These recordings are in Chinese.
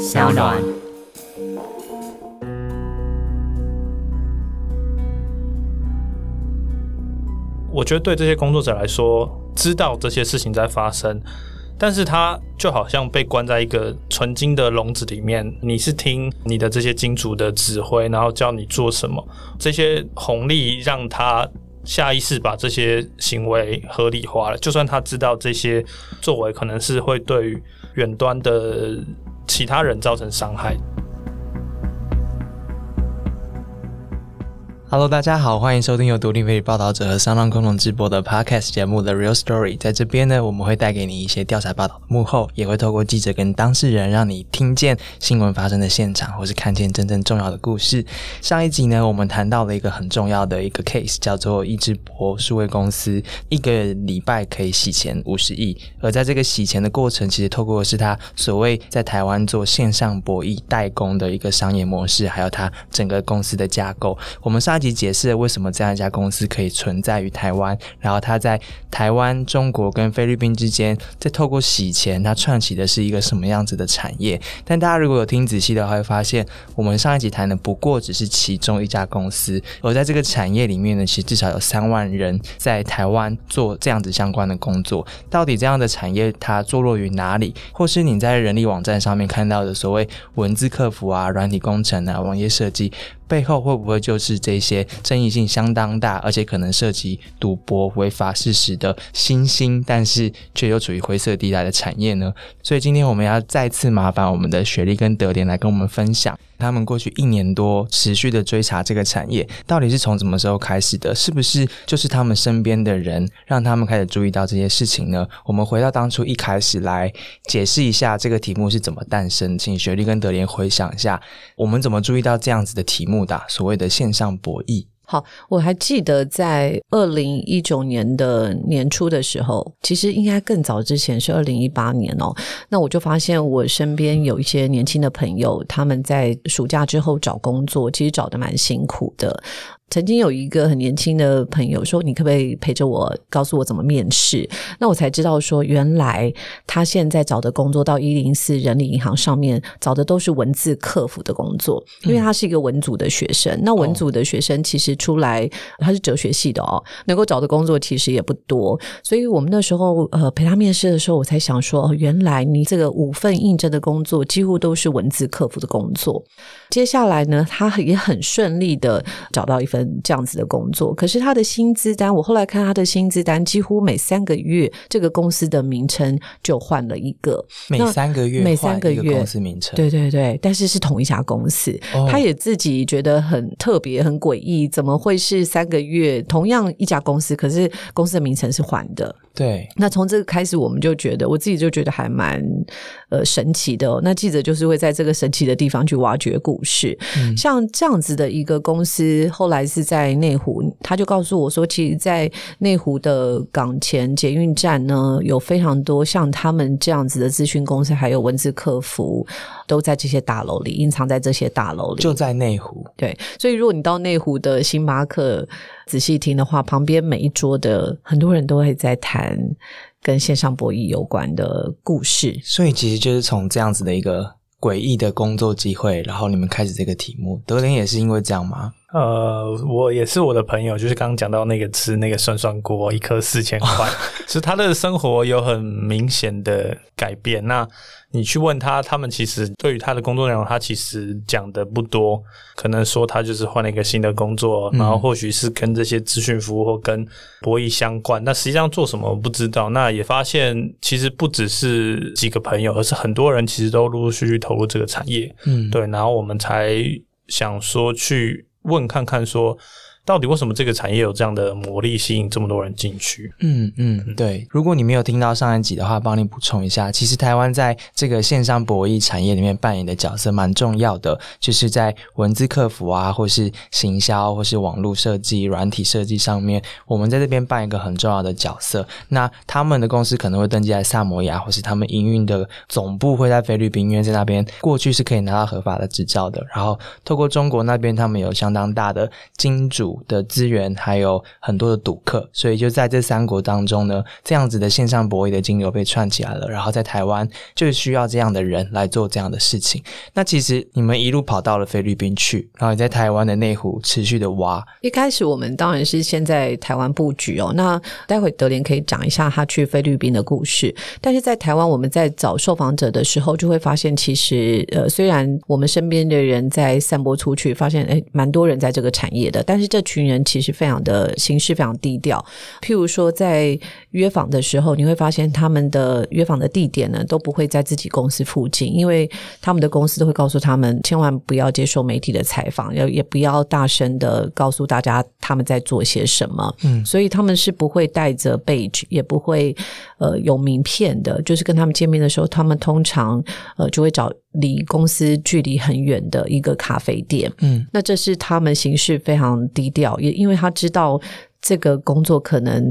小暖。我觉得对这些工作者来说，知道这些事情在发生，但是他就好像被关在一个纯金的笼子里面，你是听你的这些金主的指挥，然后教你做什么，这些红利让他下意识把这些行为合理化了，就算他知道这些作为可能是会对远端的其他人造成伤害。Hello，大家好，欢迎收听由独立媒体报道者和三浪共同直播的 Podcast 节目《The Real Story》。在这边呢，我们会带给你一些调查报道的幕后，也会透过记者跟当事人，让你听见新闻发生的现场，或是看见真正重要的故事。上一集呢，我们谈到了一个很重要的一个 case，叫做易智博数位公司一个礼拜可以洗钱五十亿，而在这个洗钱的过程，其实透过的是他所谓在台湾做线上博弈代工的一个商业模式，还有他整个公司的架构。我们上一集解释了为什么这样一家公司可以存在于台湾，然后它在台湾、中国跟菲律宾之间，再透过洗钱，它串起的是一个什么样子的产业？但大家如果有听仔细的话，会发现我们上一集谈的不过只是其中一家公司，而在这个产业里面呢，其实至少有三万人在台湾做这样子相关的工作。到底这样的产业它坐落于哪里？或是你在人力网站上面看到的所谓文字客服啊、软体工程啊、网页设计？背后会不会就是这些争议性相当大，而且可能涉及赌博、违法事实的新兴，但是却又处于灰色地带的产业呢？所以今天我们要再次麻烦我们的雪莉跟德莲来跟我们分享，他们过去一年多持续的追查这个产业，到底是从什么时候开始的？是不是就是他们身边的人让他们开始注意到这些事情呢？我们回到当初一开始来解释一下这个题目是怎么诞生，请雪莉跟德莲回想一下，我们怎么注意到这样子的题目。所谓的线上博弈。好，我还记得在二零一九年的年初的时候，其实应该更早之前是二零一八年哦。那我就发现我身边有一些年轻的朋友，他们在暑假之后找工作，其实找的蛮辛苦的。曾经有一个很年轻的朋友说：“你可不可以陪着我，告诉我怎么面试？”那我才知道说，原来他现在找的工作到一零四人力银行上面找的都是文字客服的工作，因为他是一个文组的学生。那文组的学生其实出来他是哲学系的哦，能够找的工作其实也不多。所以我们那时候呃陪他面试的时候，我才想说，哦，原来你这个五份应征的工作几乎都是文字客服的工作。接下来呢，他也很顺利的找到一份。这样子的工作，可是他的薪资单，我后来看他的薪资单，几乎每三个月这个公司的名称就换了一个，每三个月每三个月公司名称，对对对，但是是同一家公司，哦、他也自己觉得很特别、很诡异，怎么会是三个月同样一家公司，可是公司的名称是换的？对，那从这个开始，我们就觉得，我自己就觉得还蛮呃神奇的、哦。那记者就是会在这个神奇的地方去挖掘故事，嗯、像这样子的一个公司，后来是在内湖，他就告诉我说，其实，在内湖的港前捷运站呢，有非常多像他们这样子的资讯公司，还有文字客服，都在这些大楼里，隐藏在这些大楼里，就在内湖。对，所以如果你到内湖的星巴克仔细听的话，旁边每一桌的很多人都会在谈跟线上博弈有关的故事，所以其实就是从这样子的一个诡异的工作机会，然后你们开始这个题目。德林也是因为这样吗？呃，我也是我的朋友，就是刚刚讲到那个吃那个涮涮锅，一颗四千块，其实他的生活有很明显的改变。那你去问他，他们其实对于他的工作内容，他其实讲的不多，可能说他就是换了一个新的工作，然后或许是跟这些资讯服务或跟博弈相关，那实际上做什么我不知道。那也发现其实不只是几个朋友，而是很多人其实都陆陆续续投入这个产业，嗯，对，然后我们才想说去。问看看说，到底为什么这个产业有这样的魔力，吸引这么多人进去？嗯嗯，对。如果你没有听到上一集的话，帮你补充一下。其实台湾在这个线上博弈产业里面扮演的角色蛮重要的，就是在文字客服啊，或是行销，或是网络设计、软体设计上面，我们在这边扮一个很重要的角色。那他们的公司可能会登记在萨摩亚，或是他们营运的总部会在菲律宾，因为在那边过去是可以拿到合法的执照的。然后透过中国那边，他们有相当大的金主。的资源，还有很多的赌客，所以就在这三国当中呢，这样子的线上博弈的金流被串起来了。然后在台湾就需要这样的人来做这样的事情。那其实你们一路跑到了菲律宾去，然后也在台湾的内湖持续的挖。一开始我们当然是先在台湾布局哦。那待会德林可以讲一下他去菲律宾的故事。但是在台湾，我们在找受访者的时候，就会发现，其实呃，虽然我们身边的人在散播出去，发现哎，蛮多人在这个产业的，但是这群人其实非常的形式非常低调。譬如说，在约访的时候，你会发现他们的约访的地点呢，都不会在自己公司附近，因为他们的公司都会告诉他们，千万不要接受媒体的采访，要也不要大声的告诉大家他们在做些什么。嗯，所以他们是不会带着 badge，也不会呃有名片的。就是跟他们见面的时候，他们通常呃就会找离公司距离很远的一个咖啡店。嗯，那这是他们行事非常低调，也因为他知道这个工作可能。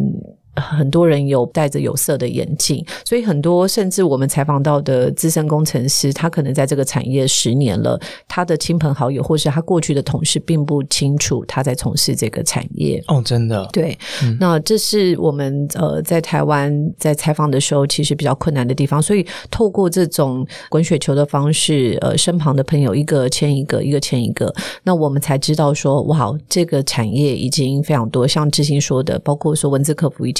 很多人有戴着有色的眼镜，所以很多甚至我们采访到的资深工程师，他可能在这个产业十年了，他的亲朋好友或是他过去的同事并不清楚他在从事这个产业。哦，真的，对。那这是我们呃在台湾在采访的时候其实比较困难的地方，所以透过这种滚雪球的方式，呃，身旁的朋友一个签一个，一个签一个，那我们才知道说，哇，这个产业已经非常多，像志兴说的，包括说文字客服已经。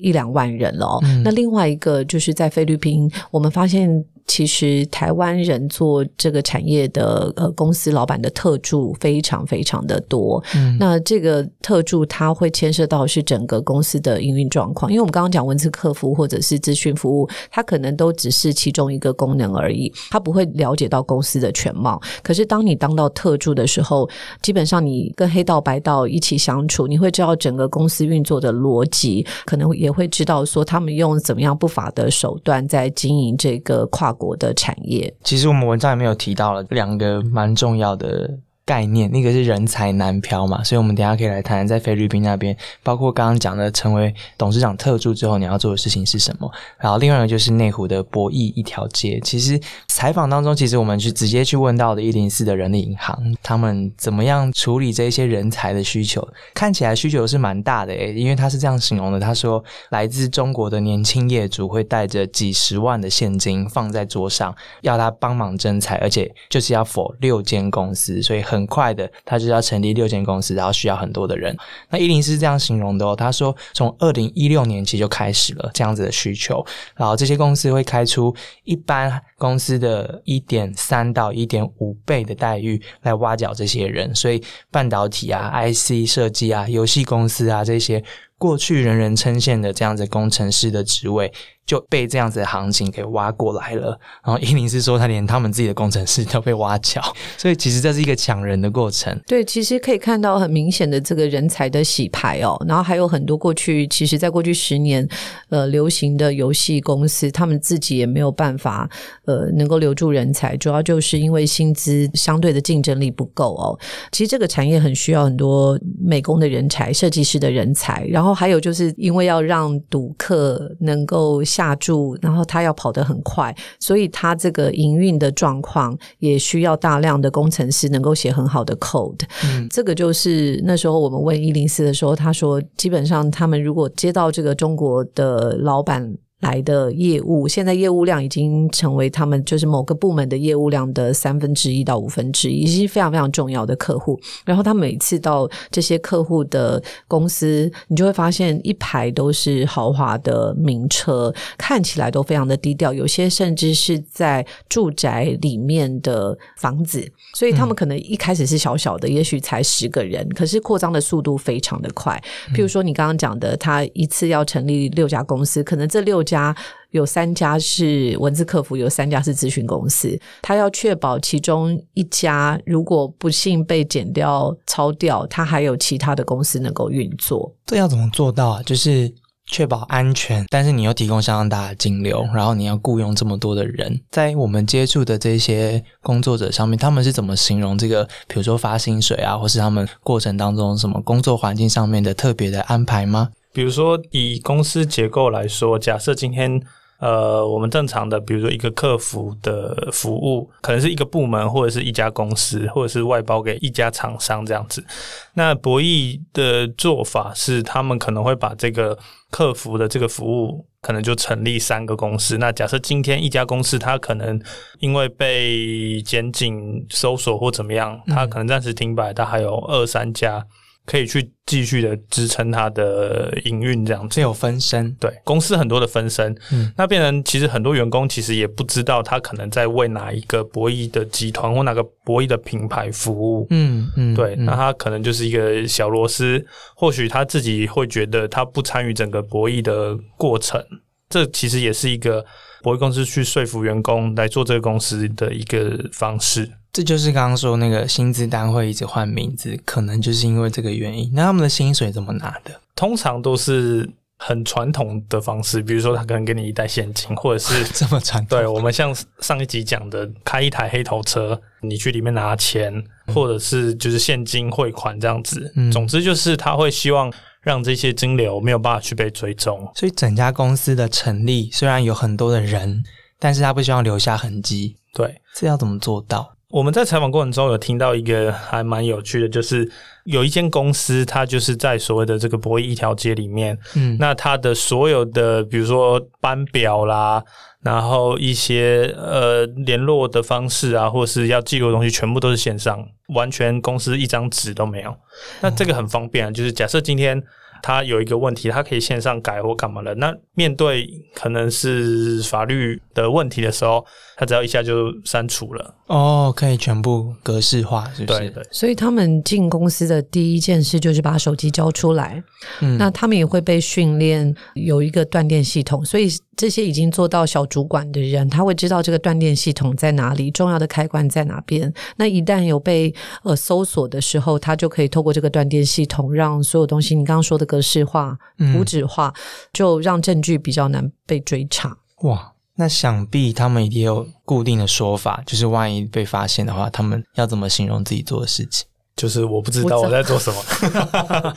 一两万人了，那另外一个就是在菲律宾，我们发现。其实台湾人做这个产业的呃公司老板的特助非常非常的多，嗯那这个特助他会牵涉到是整个公司的营运状况，因为我们刚刚讲文字客服或者是资讯服务，它可能都只是其中一个功能而已，他不会了解到公司的全貌。可是当你当到特助的时候，基本上你跟黑道白道一起相处，你会知道整个公司运作的逻辑，可能也会知道说他们用怎么样不法的手段在经营这个跨。国的产业，其实我们文章里面有提到了两个蛮重要的。概念，那个是人才难漂嘛，所以我们等下可以来谈谈在菲律宾那边，包括刚刚讲的成为董事长特助之后你要做的事情是什么。然后另外一个就是内湖的博弈一条街。其实采访当中，其实我们去直接去问到的一零四的人力银行，他们怎么样处理这一些人才的需求？看起来需求是蛮大的诶，因为他是这样形容的，他说来自中国的年轻业主会带着几十万的现金放在桌上，要他帮忙征才，而且就是要否六间公司，所以很。很快的，他就要成立六间公司，然后需要很多的人。那伊林是这样形容的哦，他说从二零一六年起就开始了这样子的需求，然后这些公司会开出一般公司的一点三到一点五倍的待遇来挖角这些人，所以半导体啊、IC 设计啊、游戏公司啊这些过去人人称羡的这样子工程师的职位。就被这样子的行情给挖过来了，然后伊林是说他连他们自己的工程师都被挖角，所以其实这是一个抢人的过程。对，其实可以看到很明显的这个人才的洗牌哦，然后还有很多过去其实在过去十年呃流行的游戏公司，他们自己也没有办法呃能够留住人才，主要就是因为薪资相对的竞争力不够哦。其实这个产业很需要很多美工的人才、设计师的人才，然后还有就是因为要让赌客能够。下注，然后他要跑得很快，所以他这个营运的状况也需要大量的工程师能够写很好的 code。嗯，这个就是那时候我们问一零四的时候，他说基本上他们如果接到这个中国的老板。来的业务，现在业务量已经成为他们就是某个部门的业务量的三分之一到五分之一，已经非常非常重要的客户。然后他每次到这些客户的公司，你就会发现一排都是豪华的名车，看起来都非常的低调，有些甚至是在住宅里面的房子。所以他们可能一开始是小小的，也许才十个人，可是扩张的速度非常的快。譬如说你刚刚讲的，他一次要成立六家公司，可能这六家有三家是文字客服，有三家是咨询公司。他要确保其中一家如果不幸被剪掉、抄掉，他还有其他的公司能够运作。这要怎么做到啊？就是。确保安全，但是你又提供相当大的金流，然后你要雇佣这么多的人，在我们接触的这些工作者上面，他们是怎么形容这个？比如说发薪水啊，或是他们过程当中什么工作环境上面的特别的安排吗？比如说以公司结构来说，假设今天呃，我们正常的，比如说一个客服的服务，可能是一个部门或者是一家公司，或者是外包给一家厂商这样子。那博弈的做法是，他们可能会把这个客服的这个服务，可能就成立三个公司。那假设今天一家公司，它可能因为被检警搜索或怎么样，它可能暂时停摆，它还有二三家。可以去继续的支撑它的营运，这样子。这有分身，对公司很多的分身，嗯，那变成其实很多员工其实也不知道他可能在为哪一个博弈的集团或哪个博弈的品牌服务，嗯嗯，对，那他可能就是一个小螺丝，或许他自己会觉得他不参与整个博弈的过程，这其实也是一个博弈公司去说服员工来做这个公司的一个方式。这就是刚刚说那个薪资单会一直换名字，可能就是因为这个原因。那他们的薪水怎么拿的？通常都是很传统的方式，比如说他可能给你一袋现金，或者是 这么传统。对我们像上一集讲的，开一台黑头车，你去里面拿钱，或者是就是现金汇款这样子。嗯总之就是他会希望让这些金流没有办法去被追踪。所以整家公司的成立虽然有很多的人，但是他不希望留下痕迹。对，这要怎么做到？我们在采访过程中有听到一个还蛮有趣的，就是有一间公司，它就是在所谓的这个博弈一条街里面，嗯，那它的所有的，比如说班表啦，然后一些呃联络的方式啊，或是要记录的东西，全部都是线上，完全公司一张纸都没有。那这个很方便啊，就是假设今天。他有一个问题，他可以线上改或干嘛的。那面对可能是法律的问题的时候，他只要一下就删除了。哦，可以全部格式化，是不是？对对。所以他们进公司的第一件事就是把手机交出来。嗯。那他们也会被训练有一个断电系统，所以这些已经做到小主管的人，他会知道这个断电系统在哪里，重要的开关在哪边。那一旦有被呃搜索的时候，他就可以透过这个断电系统，让所有东西你刚刚说的格式化、图纸化，就让证据比较难被追查。哇！那想必他们也有固定的说法，就是万一被发现的话，他们要怎么形容自己做的事情？就是我不知道我在做什么。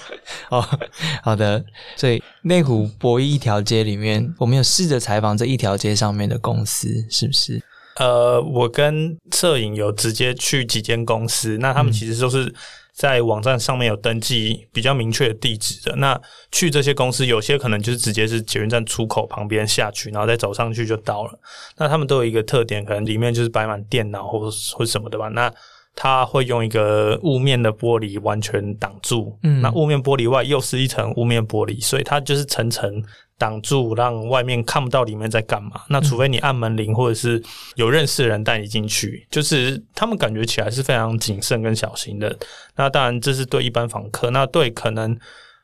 哦，好的。所以内湖博弈一条街里面，我们有试着采访这一条街上面的公司，是不是？呃，我跟摄影有直接去几间公司，那他们其实都是。在网站上面有登记比较明确的地址的，那去这些公司，有些可能就是直接是捷运站出口旁边下去，然后再走上去就到了。那他们都有一个特点，可能里面就是摆满电脑或或什么的吧。那他会用一个雾面的玻璃完全挡住，嗯，那雾面玻璃外又是一层雾面玻璃，所以它就是层层。挡住，让外面看不到里面在干嘛。那除非你按门铃，或者是有认识的人带你进去，就是他们感觉起来是非常谨慎跟小心的。那当然，这是对一般访客。那对可能。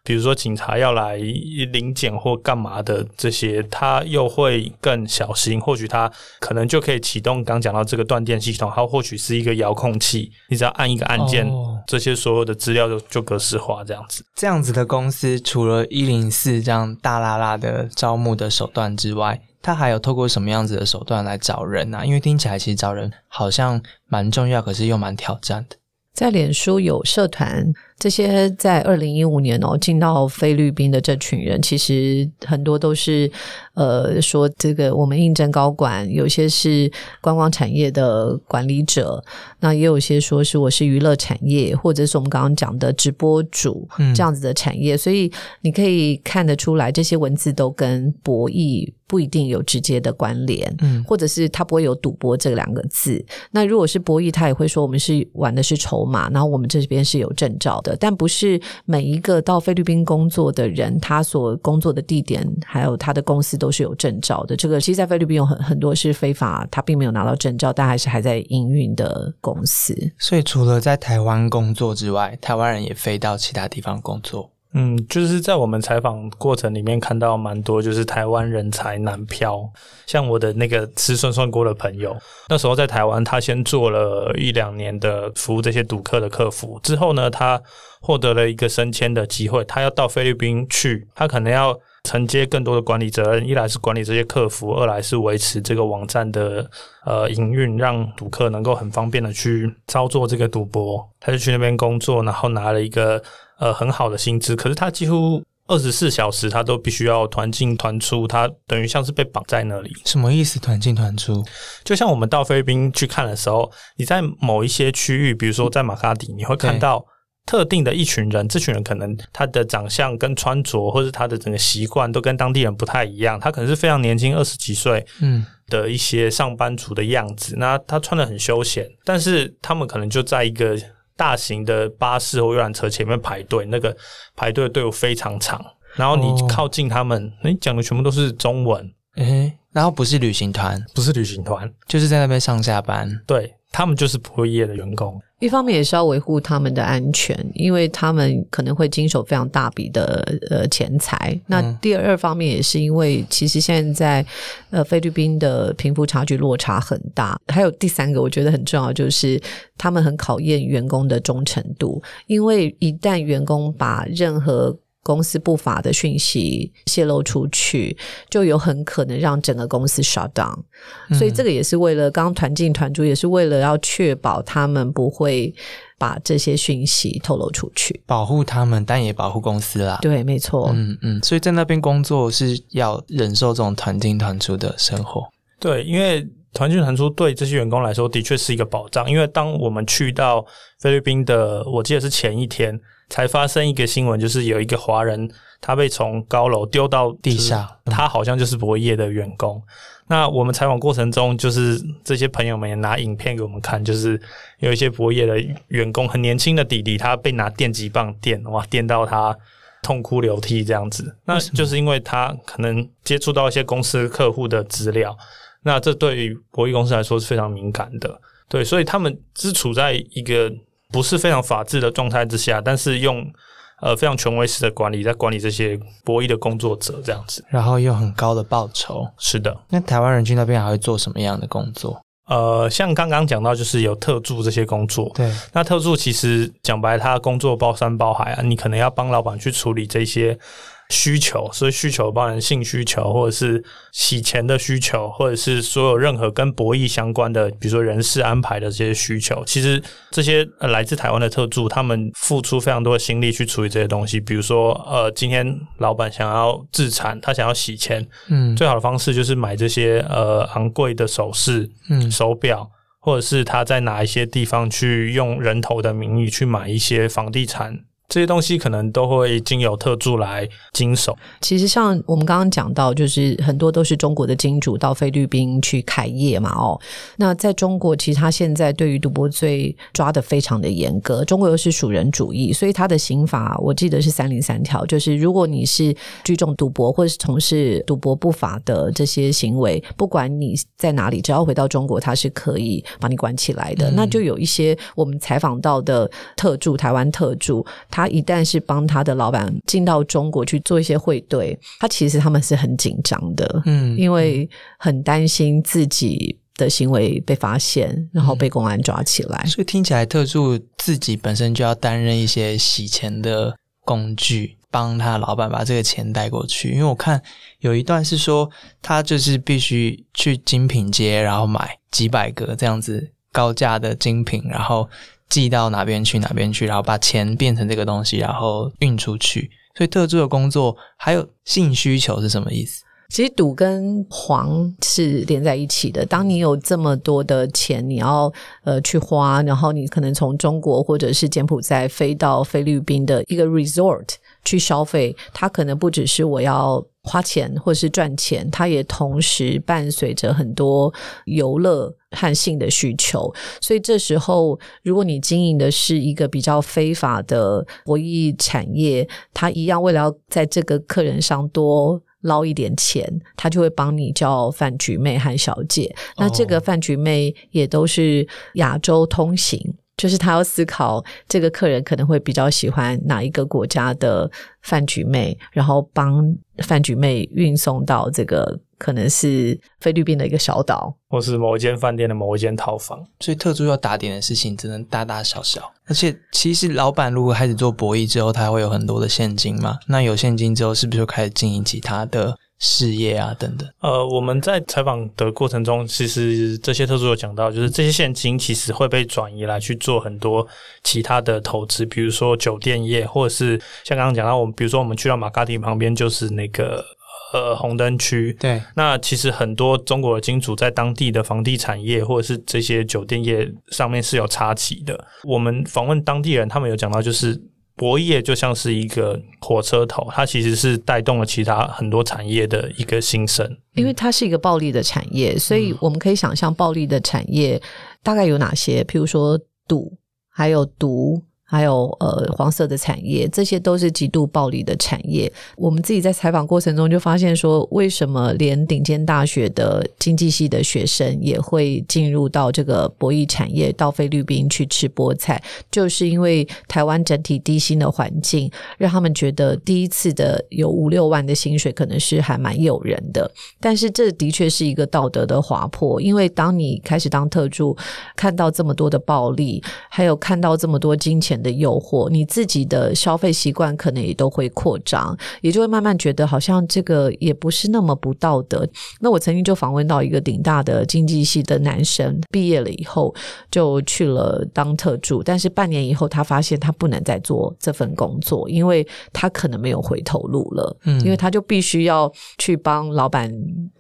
比如说警察要来临检或干嘛的这些，他又会更小心。或许他可能就可以启动刚讲到这个断电系统，它或许是一个遥控器，你只要按一个按键，这些所有的资料就就格式化这样子。这样子的公司，除了一零四这样大拉拉的招募的手段之外，他还有透过什么样子的手段来找人呢？因为听起来其实找人好像蛮重要，可是又蛮挑战的。在脸书有社团。这些在二零一五年哦进到菲律宾的这群人，其实很多都是呃说这个我们应征高管，有些是观光产业的管理者，那也有些说是我是娱乐产业，或者是我们刚刚讲的直播主这样子的产业，所以你可以看得出来，这些文字都跟博弈不一定有直接的关联，嗯，或者是他不会有赌博这两个字。那如果是博弈，他也会说我们是玩的是筹码，然后我们这边是有证照的。但不是每一个到菲律宾工作的人，他所工作的地点还有他的公司都是有证照的。这个其实，在菲律宾有很很多是非法，他并没有拿到证照，但还是还在营运的公司。所以，除了在台湾工作之外，台湾人也飞到其他地方工作。嗯，就是在我们采访过程里面看到蛮多，就是台湾人才南漂。像我的那个吃涮涮锅的朋友，那时候在台湾，他先做了一两年的服务这些赌客的客服，之后呢，他获得了一个升迁的机会，他要到菲律宾去，他可能要承接更多的管理责任，一来是管理这些客服，二来是维持这个网站的呃营运，让赌客能够很方便的去操作这个赌博。他就去那边工作，然后拿了一个。呃，很好的薪资，可是他几乎二十四小时他都必须要团进团出，他等于像是被绑在那里。什么意思？团进团出？就像我们到菲律宾去看的时候，你在某一些区域，比如说在马卡迪，你会看到特定的一群人，这群人可能他的长相跟穿着，或者他的整个习惯都跟当地人不太一样，他可能是非常年轻，二十几岁，嗯，的一些上班族的样子。那他穿的很休闲，但是他们可能就在一个。大型的巴士或游览车前面排队，那个排队的队伍非常长。然后你靠近他们，你讲的全部都是中文。诶，然后不是旅行团，不是旅行团，就是在那边上下班。对他们就是博业的员工。一方面也是要维护他们的安全，因为他们可能会经手非常大笔的呃钱财。那第二方面也是因为，其实现在呃菲律宾的贫富差距落差很大。还有第三个，我觉得很重要，就是他们很考验员工的忠诚度，因为一旦员工把任何公司不法的讯息泄露出去，就有很可能让整个公司 shut down。所以这个也是为了刚团进团出，也是为了要确保他们不会把这些讯息透露出去，保护他们，但也保护公司啦。对，没错。嗯嗯，所以在那边工作是要忍受这种团进团出的生活。对，因为团进团出对这些员工来说的确是一个保障。因为当我们去到菲律宾的，我记得是前一天。才发生一个新闻，就是有一个华人，他被从高楼丢到地下，他好像就是博业的员工。那我们采访过程中，就是这些朋友们也拿影片给我们看，就是有一些博业的员工，很年轻的弟弟，他被拿电击棒电，哇，电到他痛哭流涕这样子。那就是因为他可能接触到一些公司客户的资料，那这对于博弈公司来说是非常敏感的，对，所以他们是处在一个。不是非常法治的状态之下，但是用呃非常权威式的管理在管理这些博弈的工作者这样子，然后又很高的报酬。是的，那台湾人去那边还会做什么样的工作？呃，像刚刚讲到，就是有特助这些工作。对，那特助其实讲白，他工作包山包海啊，你可能要帮老板去处理这些。需求，所以需求包含性需求，或者是洗钱的需求，或者是所有任何跟博弈相关的，比如说人事安排的这些需求。其实这些来自台湾的特助，他们付出非常多的心力去处理这些东西。比如说，呃，今天老板想要自产，他想要洗钱，嗯，最好的方式就是买这些呃昂贵的首饰，嗯，手表，或者是他在哪一些地方去用人头的名义去买一些房地产。这些东西可能都会经由特助来经手。其实像我们刚刚讲到，就是很多都是中国的金主到菲律宾去开业嘛。哦，那在中国，其实他现在对于赌博罪抓的非常的严格。中国又是属人主义，所以他的刑法我记得是三零三条，就是如果你是聚众赌博或者是从事赌博不法的这些行为，不管你在哪里，只要回到中国，他是可以把你关起来的。那就有一些我们采访到的特助，台湾特助。他一旦是帮他的老板进到中国去做一些汇兑，他其实他们是很紧张的，嗯，因为很担心自己的行为被发现，然后被公安抓起来。所以听起来，特助自己本身就要担任一些洗钱的工具，帮他老板把这个钱带过去。因为我看有一段是说，他就是必须去精品街，然后买几百个这样子高价的精品，然后。寄到哪边去哪边去，然后把钱变成这个东西，然后运出去。所以特助的工作还有性需求是什么意思？其实赌跟黄是连在一起的。当你有这么多的钱，你要呃去花，然后你可能从中国或者是柬埔寨飞到菲律宾的一个 resort 去消费，它可能不只是我要。花钱或是赚钱，它也同时伴随着很多游乐和性的需求。所以这时候，如果你经营的是一个比较非法的博弈产业，它一样为了要在这个客人上多捞一点钱，他就会帮你叫饭局妹和小姐。那这个饭局妹也都是亚洲通行。就是他要思考这个客人可能会比较喜欢哪一个国家的饭局妹，然后帮饭局妹运送到这个可能是菲律宾的一个小岛，或是某一间饭店的某一间套房。所以特殊要打点的事情只能大大小小。而且其实老板如果开始做博弈之后，他会有很多的现金嘛？那有现金之后，是不是就开始经营其他的事业啊等等。呃，我们在采访的过程中，其实这些特助有讲到，就是这些现金其实会被转移来去做很多其他的投资，比如说酒店业，或者是像刚刚讲到，我们比如说我们去到马卡蒂旁边就是那个呃红灯区，对，那其实很多中国的金主在当地的房地产业或者是这些酒店业上面是有插旗的。我们访问当地人，他们有讲到，就是博业就像是一个火车头，它其实是带动了其他很多产业的一个新生。因为它是一个暴利的产业，所以我们可以想象暴利的产业大概有哪些，譬如说赌，还有毒。还有呃黄色的产业，这些都是极度暴利的产业。我们自己在采访过程中就发现说，为什么连顶尖大学的经济系的学生也会进入到这个博弈产业，到菲律宾去吃菠菜，就是因为台湾整体低薪的环境，让他们觉得第一次的有五六万的薪水可能是还蛮诱人的。但是这的确是一个道德的滑坡，因为当你开始当特助，看到这么多的暴力，还有看到这么多金钱。的诱惑，你自己的消费习惯可能也都会扩张，也就会慢慢觉得好像这个也不是那么不道德。那我曾经就访问到一个顶大的经济系的男生，毕业了以后就去了当特助，但是半年以后他发现他不能再做这份工作，因为他可能没有回头路了。嗯，因为他就必须要去帮老板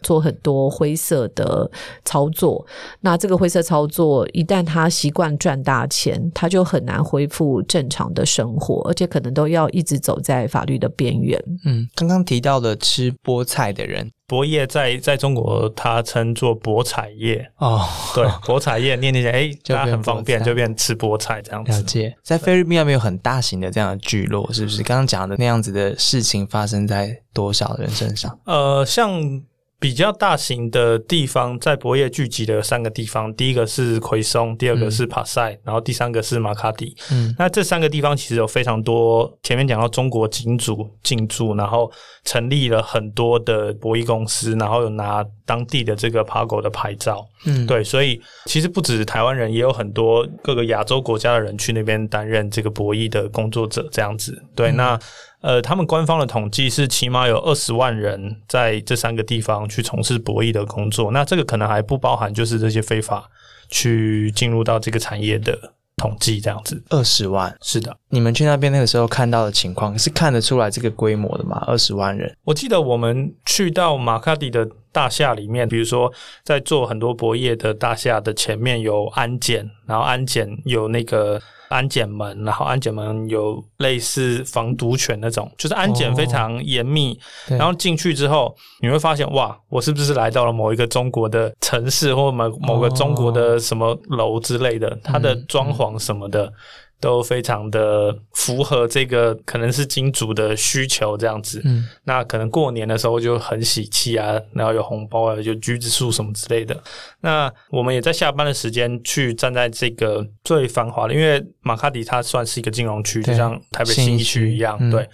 做很多灰色的操作。那这个灰色操作一旦他习惯赚大钱，他就很难恢复。正常的生活，而且可能都要一直走在法律的边缘。嗯，刚刚提到的吃菠菜的人，博业在在中国，它称作博彩业哦。对，博彩业念念起来，哎，就很方便，就变吃菠菜这样子。了解，在菲律宾有没有很大型的这样的聚落？是不是刚刚讲的那样子的事情发生在多少人身上？呃，像。比较大型的地方，在博业聚集的三个地方，第一个是奎松，第二个是帕塞，然后第三个是马卡迪。嗯，那这三个地方其实有非常多，前面讲到中国金主进驻，然后成立了很多的博弈公司，然后有拿当地的这个 Pago 的牌照。嗯，对，所以其实不止台湾人，也有很多各个亚洲国家的人去那边担任这个博弈的工作者，这样子。对，那。呃，他们官方的统计是起码有二十万人在这三个地方去从事博弈的工作。那这个可能还不包含就是这些非法去进入到这个产业的统计，这样子。二十万是的，你们去那边那个时候看到的情况是看得出来这个规模的吗？二十万人？我记得我们去到马卡迪的大厦里面，比如说在做很多博业的大厦的前面有安检，然后安检有那个。安检门，然后安检门有类似防毒犬那种，就是安检非常严密。然后进去之后，你会发现，哇，我是不是来到了某一个中国的城市，或某某个中国的什么楼之类的？它的装潢什么的。都非常的符合这个可能是金主的需求这样子，嗯，那可能过年的时候就很喜气啊，然后有红包啊，有橘子树什么之类的。那我们也在下班的时间去站在这个最繁华的，因为马卡迪它算是一个金融区，就像台北新一区一样。对，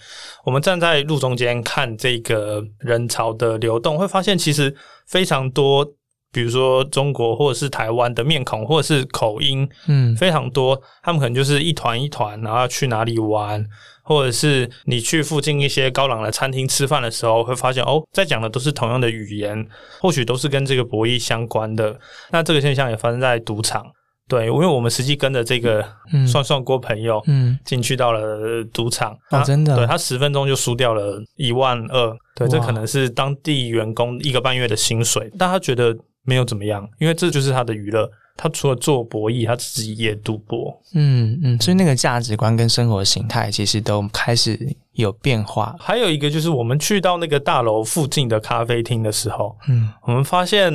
我们站在路中间看这个人潮的流动，会发现其实非常多。比如说中国或者是台湾的面孔或者是口音，嗯，非常多。他们可能就是一团一团，然后要去哪里玩，或者是你去附近一些高档的餐厅吃饭的时候，会发现哦，在讲的都是同样的语言，或许都是跟这个博弈相关的。那这个现象也发生在赌场，对，因为我们实际跟着这个算算锅朋友，嗯，进去到了赌场，啊，真的，对他十分钟就输掉了一万二，对，这可能是当地员工一个半月的薪水，但他觉得。没有怎么样，因为这就是他的娱乐。他除了做博弈，他自己也赌博。嗯嗯，所以那个价值观跟生活形态其实都开始有变化。还有一个就是，我们去到那个大楼附近的咖啡厅的时候，嗯，我们发现，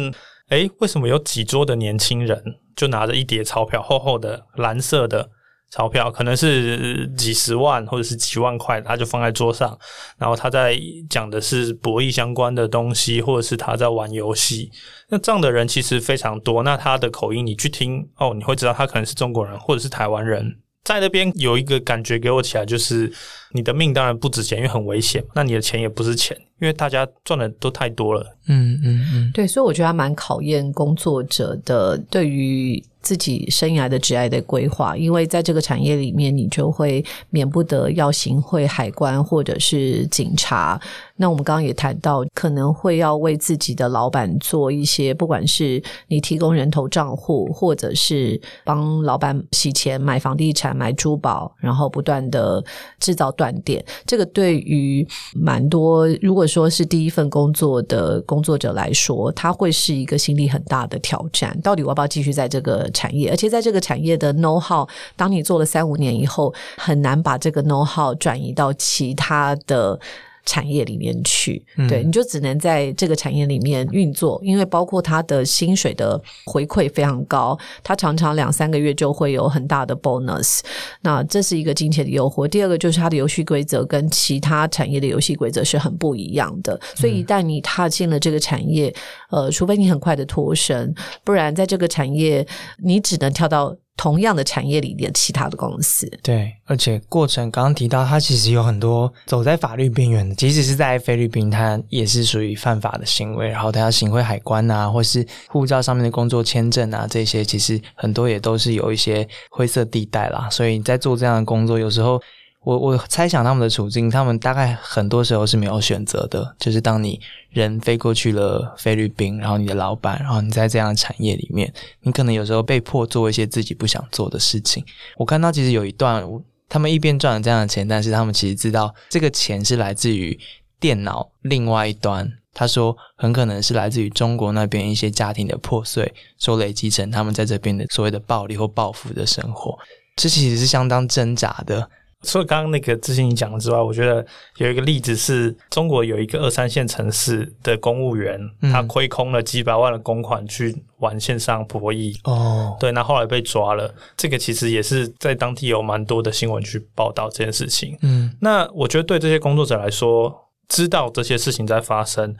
哎，为什么有几桌的年轻人就拿着一叠钞票，厚厚的蓝色的？钞票可能是几十万或者是几万块，他就放在桌上，然后他在讲的是博弈相关的东西，或者是他在玩游戏。那这样的人其实非常多。那他的口音你去听哦，你会知道他可能是中国人或者是台湾人。在那边有一个感觉给我起来，就是你的命当然不值钱，因为很危险。那你的钱也不是钱，因因为大家赚的都太多了。嗯嗯嗯，对，所以我觉得还蛮考验工作者的对于自己生涯的职业的规划，因为在这个产业里面，你就会免不得要行贿、海关或者是警察。那我们刚刚也谈到，可能会要为自己的老板做一些，不管是你提供人头账户，或者是帮老板洗钱、买房地产、买珠宝，然后不断的制造断电。这个对于蛮多如果说是第一份工作的工作者来说，他会是一个心理很大的挑战。到底我要不要继续在这个产业？而且在这个产业的 know how，当你做了三五年以后，很难把这个 know how 转移到其他的。产业里面去，对，你就只能在这个产业里面运作，因为包括他的薪水的回馈非常高，他常常两三个月就会有很大的 bonus，那这是一个金钱的诱惑。第二个就是它的游戏规则跟其他产业的游戏规则是很不一样的，所以一旦你踏进了这个产业，呃，除非你很快的脱身，不然在这个产业你只能跳到。同样的产业里的其他的公司，对，而且过程刚刚提到，它其实有很多走在法律边缘的，即使是在菲律宾，它也是属于犯法的行为。然后它要行贿海关啊，或是护照上面的工作签证啊，这些其实很多也都是有一些灰色地带啦。所以你在做这样的工作，有时候。我我猜想他们的处境，他们大概很多时候是没有选择的。就是当你人飞过去了菲律宾，然后你的老板，然后你在这样的产业里面，你可能有时候被迫做一些自己不想做的事情。我看到其实有一段，他们一边赚了这样的钱，但是他们其实知道这个钱是来自于电脑另外一端。他说，很可能是来自于中国那边一些家庭的破碎，所累积成他们在这边的所谓的暴力或报复的生活。这其实是相当挣扎的。除了刚刚那个自信你讲的之外，我觉得有一个例子是中国有一个二三线城市的公务员，他亏空了几百万的公款去玩线上博弈。哦，对，那后来被抓了。这个其实也是在当地有蛮多的新闻去报道这件事情。嗯，那我觉得对这些工作者来说，知道这些事情在发生。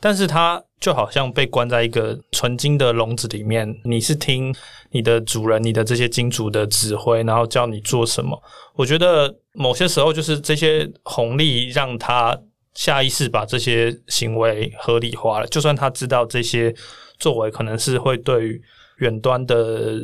但是他就好像被关在一个纯金的笼子里面，你是听你的主人、你的这些金主的指挥，然后叫你做什么。我觉得某些时候就是这些红利让他下意识把这些行为合理化了，就算他知道这些作为可能是会对远端的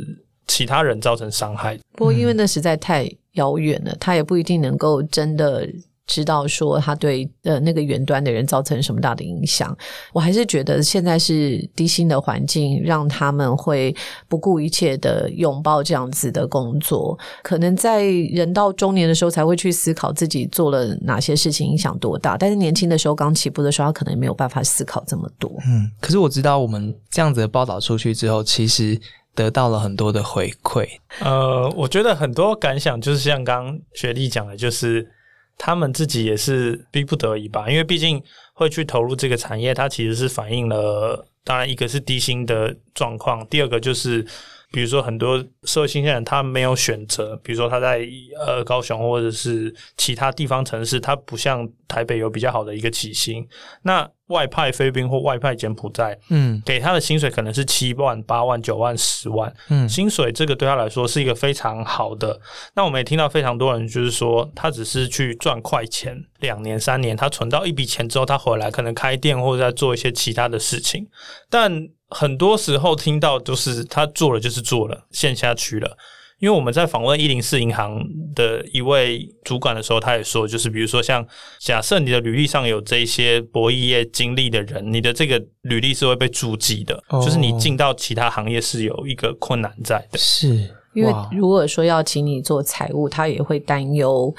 其他人造成伤害。不过因为那实在太遥远了，他也不一定能够真的。知道说他对呃那个远端的人造成什么大的影响，我还是觉得现在是低薪的环境，让他们会不顾一切的拥抱这样子的工作。可能在人到中年的时候才会去思考自己做了哪些事情影响多大，但是年轻的时候刚起步的时候，他可能没有办法思考这么多。嗯，可是我知道我们这样子的报道出去之后，其实得到了很多的回馈。呃，我觉得很多感想就是像刚学弟讲的，就是。他们自己也是逼不得已吧，因为毕竟会去投入这个产业，它其实是反映了，当然一个是低薪的状况，第二个就是，比如说很多社会新鲜人他没有选择，比如说他在呃高雄或者是其他地方城市，他不像台北有比较好的一个起薪，那。外派菲律宾或外派柬埔寨，嗯，给他的薪水可能是七万、八万、九万、十万，嗯，薪水这个对他来说是一个非常好的。那我们也听到非常多人就是说，他只是去赚快钱，两年、三年，他存到一笔钱之后，他回来可能开店或者在做一些其他的事情。但很多时候听到都是他做了就是做了，陷下去了。因为我们在访问一零四银行的一位主管的时候，他也说，就是比如说像假设你的履历上有这些博弈业经历的人，你的这个履历是会被注记的，就是你进到其他行业是有一个困难在的。是。因为如果说要请你做财务，他也会担忧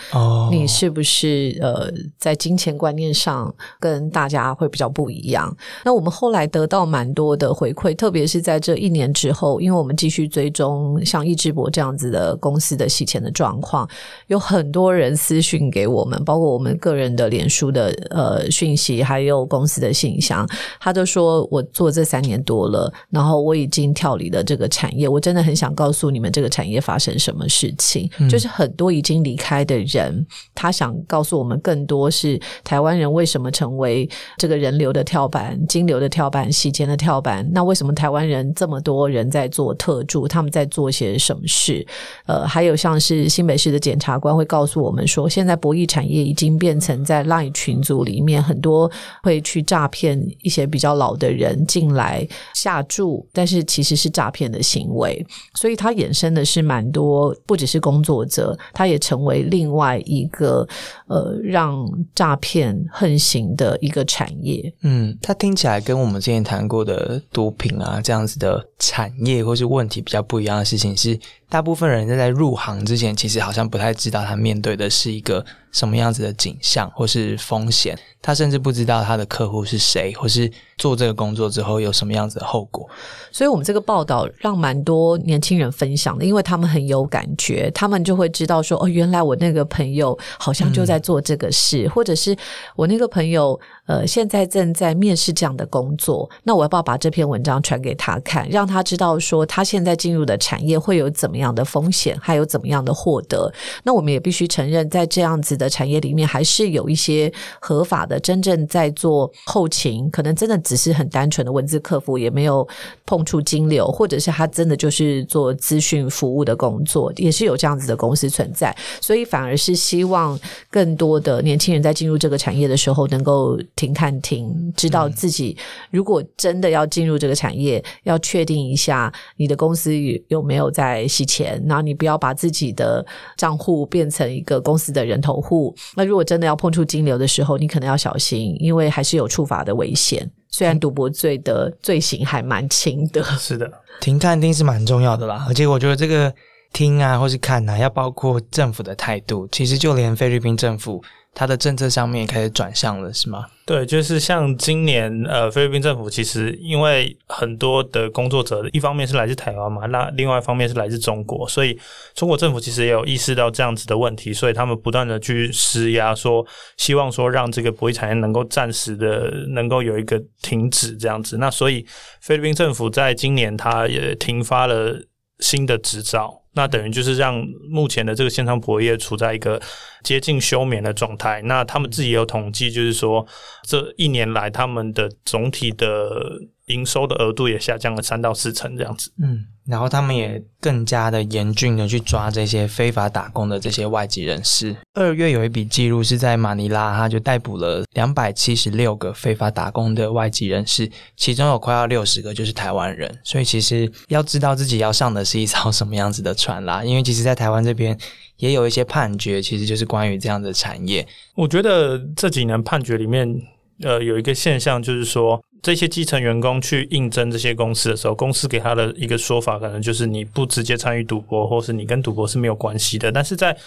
你是不是呃在金钱观念上跟大家会比较不一样。那我们后来得到蛮多的回馈，特别是在这一年之后，因为我们继续追踪像易智博这样子的公司的洗钱的状况，有很多人私讯给我们，包括我们个人的脸书的呃讯息，还有公司的信箱，他都说我做这三年多了，然后我已经跳离了这个产业，我真的很想告诉你们这个。个产业发生什么事情。就是很多已经离开的人，他想告诉我们更多是台湾人为什么成为这个人流的跳板、金流的跳板、洗钱的跳板。那为什么台湾人这么多人在做特助？他们在做些什么事？呃，还有像是新北市的检察官会告诉我们说，现在博弈产业已经变成在 LINE 群组里面很多会去诈骗一些比较老的人进来下注，但是其实是诈骗的行为，所以它衍生的是蛮多，不只是工作者，他也成为另外一个呃让诈骗横行的一个产业。嗯，它听起来跟我们之前谈过的毒品啊这样子的产业或是问题比较不一样的事情是。大部分人在在入行之前，其实好像不太知道他面对的是一个什么样子的景象或是风险，他甚至不知道他的客户是谁，或是做这个工作之后有什么样子的后果。所以，我们这个报道让蛮多年轻人分享的，因为他们很有感觉，他们就会知道说：“哦，原来我那个朋友好像就在做这个事，或者是我那个朋友呃，现在正在面试这样的工作。那我要不要把这篇文章传给他看，让他知道说他现在进入的产业会有怎么？”样的风险，还有怎么样的获得？那我们也必须承认，在这样子的产业里面，还是有一些合法的、真正在做后勤，可能真的只是很单纯的文字客服，也没有碰触金流，或者是他真的就是做资讯服务的工作，也是有这样子的公司存在。所以反而是希望更多的年轻人在进入这个产业的时候，能够停看停，知道自己如果真的要进入这个产业，要确定一下你的公司有没有在洗。钱，然后你不要把自己的账户变成一个公司的人头户。那如果真的要碰触金流的时候，你可能要小心，因为还是有触法的危险。虽然赌博罪的罪行还蛮轻的，是的，停看听是蛮重要的啦。而且我觉得这个听啊，或是看啊，要包括政府的态度。其实就连菲律宾政府。它的政策上面开始转向了，是吗？对，就是像今年，呃，菲律宾政府其实因为很多的工作者，一方面是来自台湾嘛，那另外一方面是来自中国，所以中国政府其实也有意识到这样子的问题，所以他们不断的去施压，说希望说让这个博弈产业能够暂时的能够有一个停止这样子。那所以菲律宾政府在今年，他也停发了新的执照。那等于就是让目前的这个线上博业处在一个接近休眠的状态。那他们自己有统计，就是说这一年来他们的总体的。营收的额度也下降了三到四成这样子。嗯，然后他们也更加的严峻的去抓这些非法打工的这些外籍人士。二月有一笔记录是在马尼拉，他就逮捕了两百七十六个非法打工的外籍人士，其中有快要六十个就是台湾人。所以其实要知道自己要上的是一艘什么样子的船啦，因为其实，在台湾这边也有一些判决，其实就是关于这样的产业。我觉得这几年判决里面，呃，有一个现象就是说。这些基层员工去应征这些公司的时候，公司给他的一个说法，可能就是你不直接参与赌博，或是你跟赌博是没有关系的。但是在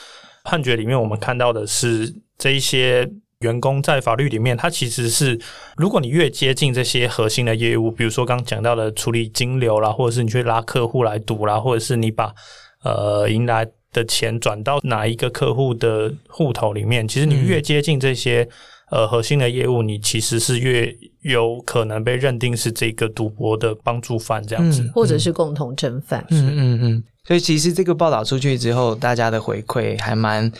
判决里面，我们看到的是，这一些员工在法律里面，他其实是，如果你越接近这些核心的业务，比如说刚讲到的处理金流啦，或者是你去拉客户来赌啦，或者是你把呃迎来的钱转到哪一个客户的户头里面，其实你越接近这些。呃，核心的业务，你其实是越有可能被认定是这个赌博的帮助犯这样子，或者是共同正犯。嗯嗯嗯。所以其实这个报道出去之后，大家的回馈还蛮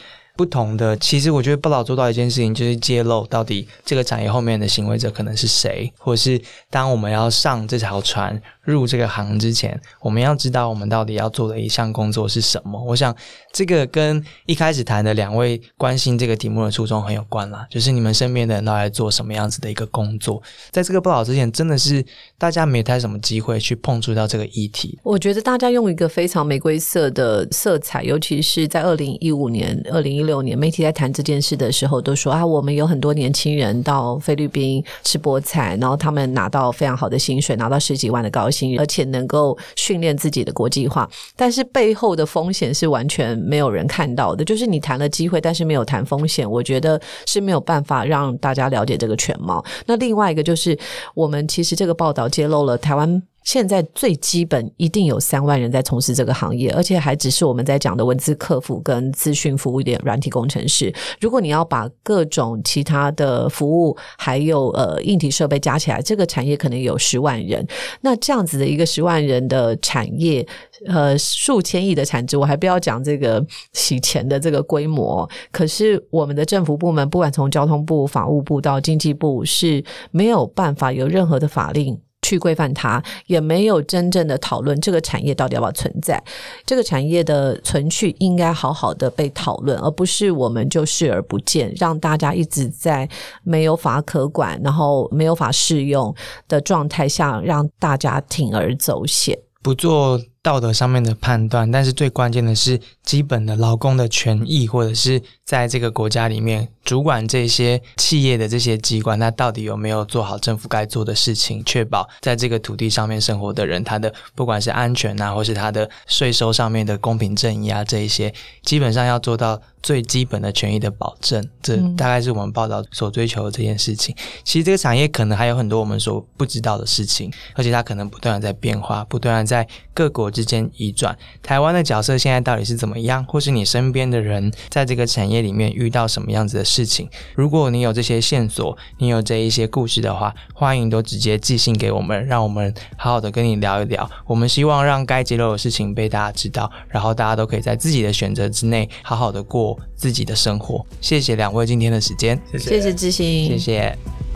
不同的。其实我觉得不老做到一件事情，就是揭露到底这个产业后面的行为者可能是谁，或者是当我们要上这条船。入这个行之前，我们要知道我们到底要做的一项工作是什么。我想这个跟一开始谈的两位关心这个题目的初衷很有关啦，就是你们身边的人都在做什么样子的一个工作。在这个不老之前，真的是大家没太什么机会去碰触到这个议题。我觉得大家用一个非常玫瑰色的色彩，尤其是在二零一五年、二零一六年，媒体在谈这件事的时候，都说啊，我们有很多年轻人到菲律宾吃菠菜，然后他们拿到非常好的薪水，拿到十几万的高薪。而且能够训练自己的国际化，但是背后的风险是完全没有人看到的。就是你谈了机会，但是没有谈风险，我觉得是没有办法让大家了解这个全貌。那另外一个就是，我们其实这个报道揭露了台湾现在最基本一定有三万人在从事这个行业，而且还只是我们在讲的文字客服跟资讯服务的软体工程师。如果你要把各种其他的服务还有呃硬体设备加起来，这个产业可能有十万人。那这样子的一个十万人的产业，呃，数千亿的产值，我还不要讲这个洗钱的这个规模。可是我们的政府部门，不管从交通部、法务部到经济部，是没有办法有任何的法令。去规范它，也没有真正的讨论这个产业到底要不要存在。这个产业的存续应该好好的被讨论，而不是我们就视而不见，让大家一直在没有法可管，然后没有法适用的状态下，让大家铤而走险，不做道德上面的判断。但是最关键的是基本的劳工的权益，或者是在这个国家里面。主管这些企业的这些机关，那到底有没有做好政府该做的事情，确保在这个土地上面生活的人，他的不管是安全啊，或是他的税收上面的公平正义啊，这一些基本上要做到最基本的权益的保证。这大概是我们报道所追求的这件事情。其实这个产业可能还有很多我们所不知道的事情，而且它可能不断的在变化，不断的在各国之间移转。台湾的角色现在到底是怎么样，或是你身边的人在这个产业里面遇到什么样子的？事情，如果你有这些线索，你有这一些故事的话，欢迎都直接寄信给我们，让我们好好的跟你聊一聊。我们希望让该揭露的事情被大家知道，然后大家都可以在自己的选择之内，好好的过自己的生活。谢谢两位今天的时间，谢谢知心，谢谢。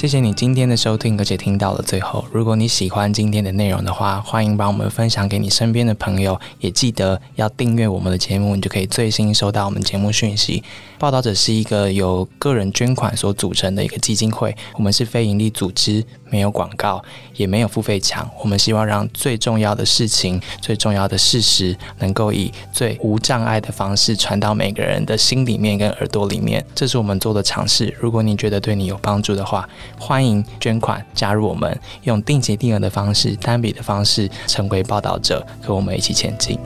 谢谢你今天的收听，而且听到了最后。如果你喜欢今天的内容的话，欢迎把我们分享给你身边的朋友，也记得要订阅我们的节目，你就可以最新收到我们节目讯息。报道者是一个由个人捐款所组成的一个基金会，我们是非营利组织，没有广告，也没有付费墙。我们希望让最重要的事情、最重要的事实，能够以最无障碍的方式传到每个人的心里面跟耳朵里面。这是我们做的尝试。如果你觉得对你有帮助的话，欢迎捐款加入我们，用定期定额的方式、单笔的方式成为报道者，和我们一起前进。